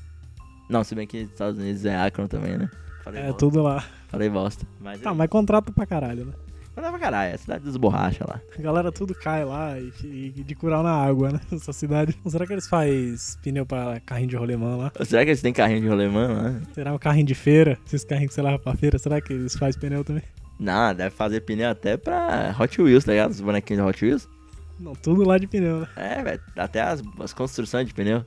Não, se bem que nos Estados Unidos é Akron também, né? Falei É bosta. tudo lá. Falei bosta. Mas Tá, mas contrata pra caralho, né? Dá pra caralho, é a cidade dos borracha lá. A galera tudo cai lá e, e de curar na água, né? Essa cidade. Será que eles fazem pneu pra carrinho de rolemã lá? Ou Será que eles têm carrinho de rolemã lá? Será um carrinho de feira? Esses carrinhos que você leva pra feira, será que eles fazem pneu também? Não, deve fazer pneu até pra Hot Wheels, tá ligado? Os bonequinhos de Hot Wheels. Não, tudo lá de pneu, né? É, velho, até as, as construções de pneu.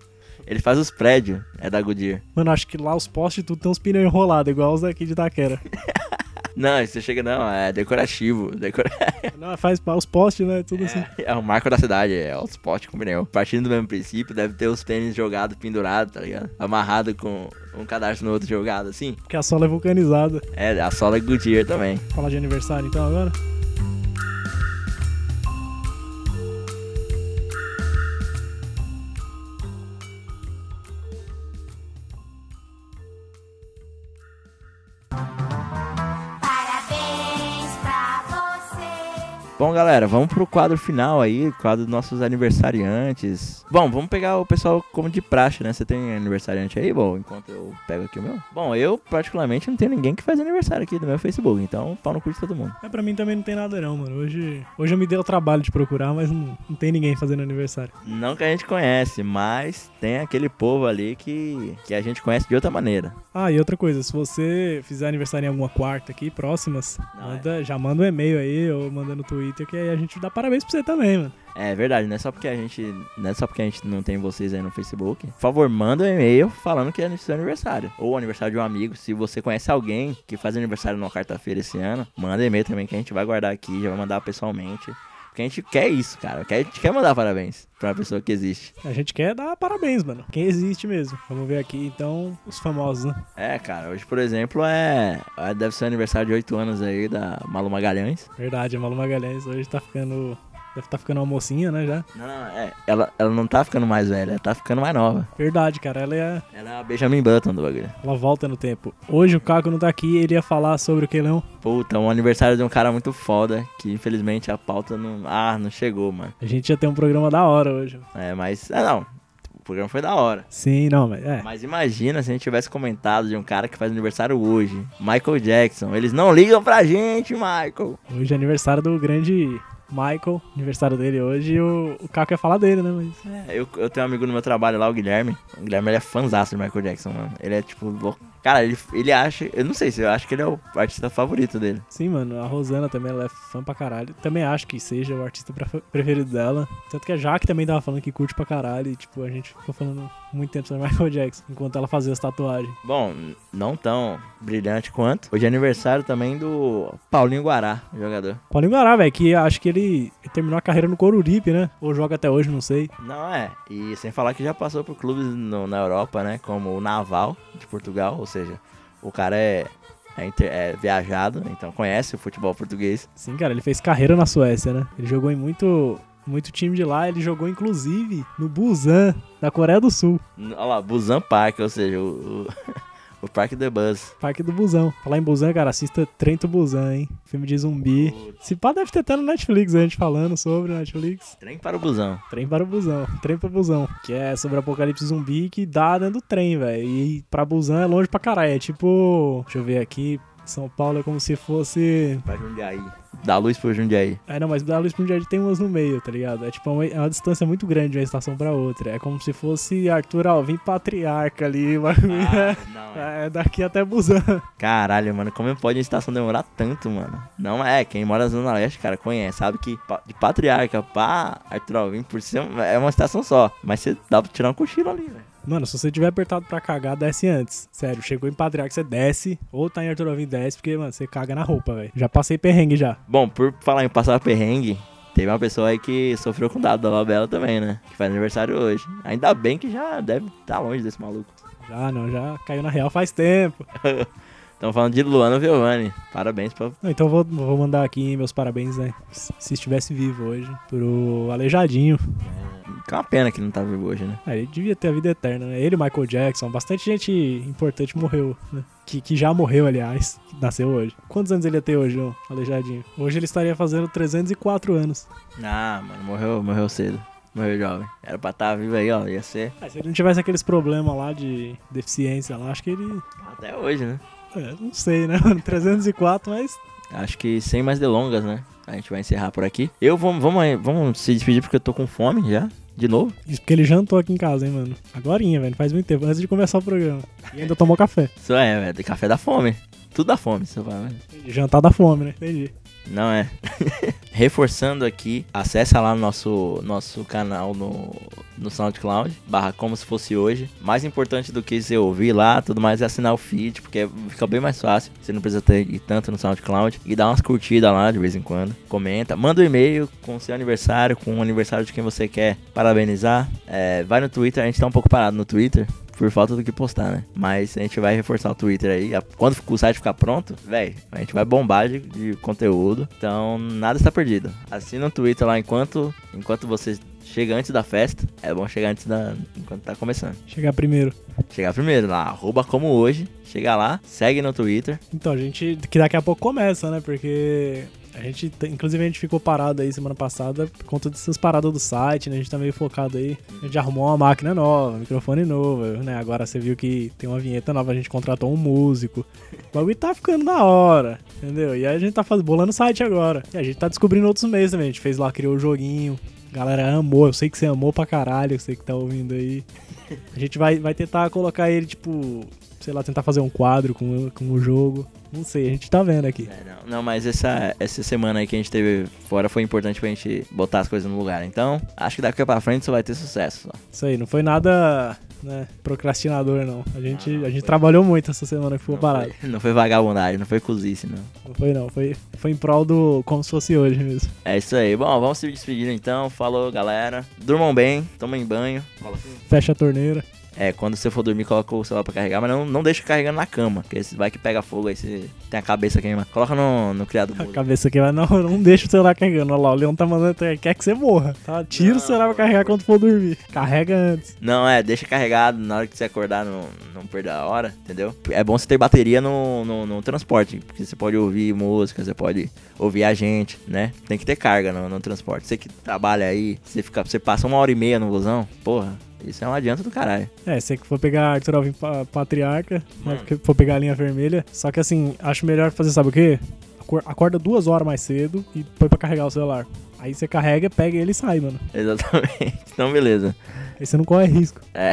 Ele faz os prédios, é da Goodyear. Mano, acho que lá os postes tudo tem uns pneus enrolados, igual os daqui de Itaquera. Não, você chega, não, é decorativo. Decora... Não, faz os postes, né? Tudo assim. É, é o marco da cidade, é o spot com pneu. Partindo do mesmo princípio, deve ter os tênis jogados, pendurados, tá ligado? Amarrado com um cadastro no outro jogado, assim. Porque a sola é vulcanizada. É, a sola é Goodyear também. Falar de aniversário então agora? Bom, galera, vamos pro quadro final aí, quadro dos nossos aniversariantes. Bom, vamos pegar o pessoal como de praxe, né? Você tem aniversariante aí, bom, enquanto eu pego aqui o meu? Bom, eu particularmente não tenho ninguém que faz aniversário aqui no meu Facebook, então pau no cu de todo mundo. É, pra mim também não tem nada não, mano. Hoje, hoje eu me dei o trabalho de procurar, mas não, não tem ninguém fazendo aniversário. Não que a gente conhece, mas tem aquele povo ali que, que a gente conhece de outra maneira. Ah, e outra coisa, se você fizer aniversário em alguma quarta aqui, próximas, Não, manda- já manda um e-mail aí ou manda no Twitter que aí a gente dá parabéns pra você também, mano. É verdade, não é só porque a gente, não é só porque a gente não tem vocês aí no Facebook. Por favor, manda um e-mail falando que é seu aniversário ou aniversário de um amigo. Se você conhece alguém que faz aniversário numa quarta-feira esse ano, manda e-mail também que a gente vai guardar aqui, já vai mandar pessoalmente. Porque a gente quer isso, cara. A gente quer mandar parabéns pra pessoa que existe. A gente quer dar parabéns, mano. Quem existe mesmo. Vamos ver aqui, então, os famosos, né? É, cara, hoje, por exemplo, é. é- Deve ser o aniversário de 8 anos aí da Malu Magalhães. Verdade, a Malu Magalhães hoje tá ficando... Deve tá ficando uma mocinha, né, já? Não, não, é. Ela, ela não tá ficando mais velha, ela tá ficando mais nova. Verdade, cara, ela é... Ela é a Benjamin Button do bagulho. Ela volta no tempo. Hoje o Caco não tá aqui, ele ia falar sobre o que, Leão? Puta, um aniversário de um cara muito foda, que infelizmente a pauta não. Ah, não chegou, mano. A gente ia ter um programa da hora hoje. É, mas. Ah, não. O programa foi da hora. Sim, não, mas é. Mas imagina se a gente tivesse comentado de um cara que faz aniversário hoje. Michael Jackson. Eles não ligam pra gente, Michael. Hoje é aniversário do grande Michael, aniversário dele hoje, e o, o Caco ia falar dele, né? Mas É, eu, eu tenho um amigo no meu trabalho lá, o Guilherme. O Guilherme ele é fãzaço de Michael Jackson, mano. Ele é tipo. Cara, ele, ele acha. Eu não sei se eu acho que ele é o artista favorito dele. sim, mano, a Rosana também, ela é fã pra caralho. Também acho que seja o artista pre- preferido dela. Tanto que a Jaque também tava falando que curte pra caralho. E, tipo, a gente ficou falando muito tempo sobre Michael Jackson, enquanto ela fazia as tatuagens. Bom, não tão brilhante quanto. Hoje é aniversário também do Paulinho Guará, jogador. Paulinho Guará, velho, que acho que ele terminou a carreira no Coruripe, né? Ou joga até hoje, não sei. Não é. E sem falar que já passou por clubes no- na Europa, né? Como o Naval de Portugal, ou seja, o cara é, é, inter- é viajado, então conhece o futebol português. Sim, cara, ele fez carreira na Suécia, né? Ele jogou em muito, muito time de lá, ele jogou inclusive no Busan, da Coreia do Sul. Olha lá, Busan Park, ou seja, o, o, o Parque de Bus. Parque do Busão. Falar em Busan, cara, assista Trem do Busan, hein? Filme de zumbi. Se pá, deve ter até no Netflix, a gente falando sobre o Netflix. Trem para o Busão. Trem para o Busão. Trem para o Busão. Que é sobre apocalipse zumbi que dá dentro do trem, velho. E pra Busan é longe pra caralho. É tipo. Deixa eu ver aqui. São Paulo é como se fosse. Pra Jundiaí. Dá luz pro Jundiaí. É, não, mas da Luz pro Jardim tem umas no meio, tá ligado? É tipo uma, é uma distância muito grande de uma estação pra outra. É como se fosse Arthur Alvim Patriarca ali. o bagulho é- não, é daqui até Busan. Caralho, mano, como pode uma estação demorar tanto, mano? Não é, quem mora na Zona Leste, cara, conhece, sabe que de Patriarca pra Arthur Alvim por cima é uma estação só. Mas você dá pra tirar um cochilo ali, velho. Mano, se você tiver apertado pra cagar, desce antes. Sério, chegou em Patriarca, você desce. Ou tá em Arthur Alvim, desce, porque, mano, você caga na roupa, velho. Já passei perrengue já. Bom, por falar em passar perrengue, teve uma pessoa aí que sofreu com o dado da Labela também, né? Que faz aniversário hoje. Ainda bem que já deve estar longe desse maluco. Já, não, já caiu na real faz tempo. Estamos falando de Luana Giovanni. Parabéns pra. Então vou, vou mandar aqui meus parabéns, né? Se se estivesse vivo hoje, pro Aleijadinho. Que é uma pena que não tá vivo hoje, né? Ah, ele devia ter a vida eterna, né? Ele, Michael Jackson, bastante gente importante morreu, né? Que, que já morreu, aliás, nasceu hoje. Quantos anos ele ia ter hoje, o Aleijadinho? Hoje ele estaria fazendo 304 anos. Ah, mano, morreu, morreu cedo. Morreu jovem. Era pra estar vivo aí, ó. Ia ser Ah, se ele não tivesse aqueles problemas lá de deficiência lá, acho que ele. até hoje, né? É, não sei, né, mano? 304, mas. Acho que sem mais delongas, né? A gente vai encerrar por aqui. Eu vamos, vamos, vamos se despedir porque eu tô com fome já. De novo. Isso porque ele jantou aqui em casa, hein, mano? Agorinha, velho. Faz muito tempo, antes de começar o programa. E ainda tomou café. Isso é, velho. Café da fome. Tudo da fome, você vai, velho. Jantar da fome, né? Entendi. Não é. Reforçando aqui, acessa lá no nosso, nosso canal no, no SoundCloud, barra como se fosse hoje. Mais importante do que você ouvir lá, tudo mais é assinar o feed, porque fica bem mais fácil. Você não precisa ter tanto no SoundCloud. E dá umas curtidas lá de vez em quando. Comenta, manda um e-mail com seu aniversário, com o aniversário de quem você quer parabenizar. É, vai no Twitter, a gente tá um pouco parado no Twitter. Por falta do que postar, né? Mas a gente vai reforçar o Twitter aí. Quando o site ficar pronto, velho, a gente vai bombar de, de conteúdo. Então, nada está perdido. Assina o Twitter lá enquanto, enquanto você chega antes da festa. É bom chegar antes da. enquanto tá começando. Chegar primeiro. Chegar primeiro lá, arroba como hoje. Chega lá, segue no Twitter. Então, a gente. Que daqui a pouco começa, né? Porque. A A gente, inclusive, a gente ficou parado aí semana passada por conta dessas paradas do site, né? A gente tá meio focado aí. A gente arrumou uma máquina nova, microfone novo, né? Agora você viu que tem uma vinheta nova, a gente contratou um músico. O bagulho tá ficando da hora, entendeu? E aí a gente tá faz... bolando o site agora. E a gente tá descobrindo outros meios também. A gente fez lá, criou o joguinho. Galera amou, eu sei que você amou pra caralho, eu sei que tá ouvindo aí. A gente vai, vai tentar colocar ele, tipo, sei lá, tentar fazer um quadro com, o- com o jogo. Não sei, a gente tá vendo aqui. É, não, não, mas essa, essa semana aí que a gente teve fora foi importante pra gente botar as coisas no lugar. Então, acho que daqui pra frente você vai ter sucesso. Só. Isso aí, não foi nada, né, procrastinador, não. A gente, Não, não a gente foi. trabalhou muito essa semana que ficou Não parado. foi, não foi vagabundagem, não foi cozice, não. Não foi, não. Foi, foi em prol do como se fosse hoje mesmo. É isso aí. Bom, vamos se despedir então. Falou, galera. Durmam bem, tomem banho. Fecha a torneira. É, quando você for dormir, coloca o celular pra carregar, mas não, não deixa carregando na cama, porque se vai que pega fogo, aí você tem a cabeça queimada. Coloca no, no criado A mudo. cabeça aqui vai, não, não deixa o celular carregando. Olha lá, o Leão tá mandando, quer que você morra, tá? Tira o Não, celular pra carregar quando for dormir. Carrega antes. Não, é, deixa carregado na hora que você acordar, não, não perder a hora, entendeu? É bom você ter bateria no, no, no transporte, porque você pode ouvir música, você pode ouvir a gente, né? Tem que ter carga no, no transporte. Você que trabalha aí, você, fica, você passa uma hora e meia no busão, porra, isso é um adianto do caralho. É, você que for pegar Arthur Alvim pa- Patriarca, né, Mano. porque for pegar a linha vermelha. Só que assim, acho melhor fazer, sabe o quê? Acor- Acorda duas horas mais cedo e põe pra carregar o celular. Aí você carrega, pega ele e sai, mano. Exatamente. Então, beleza. Aí você não corre risco. É.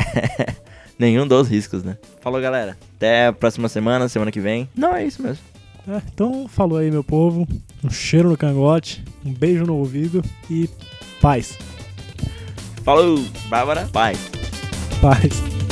Nenhum dos riscos, né? Falou, galera. Até a próxima semana, semana que vem. Não, é isso mesmo. É, então, falou aí, meu povo. Um cheiro no cangote, um beijo no ouvido e paz. Falou, Bárbara. Paz. Paz.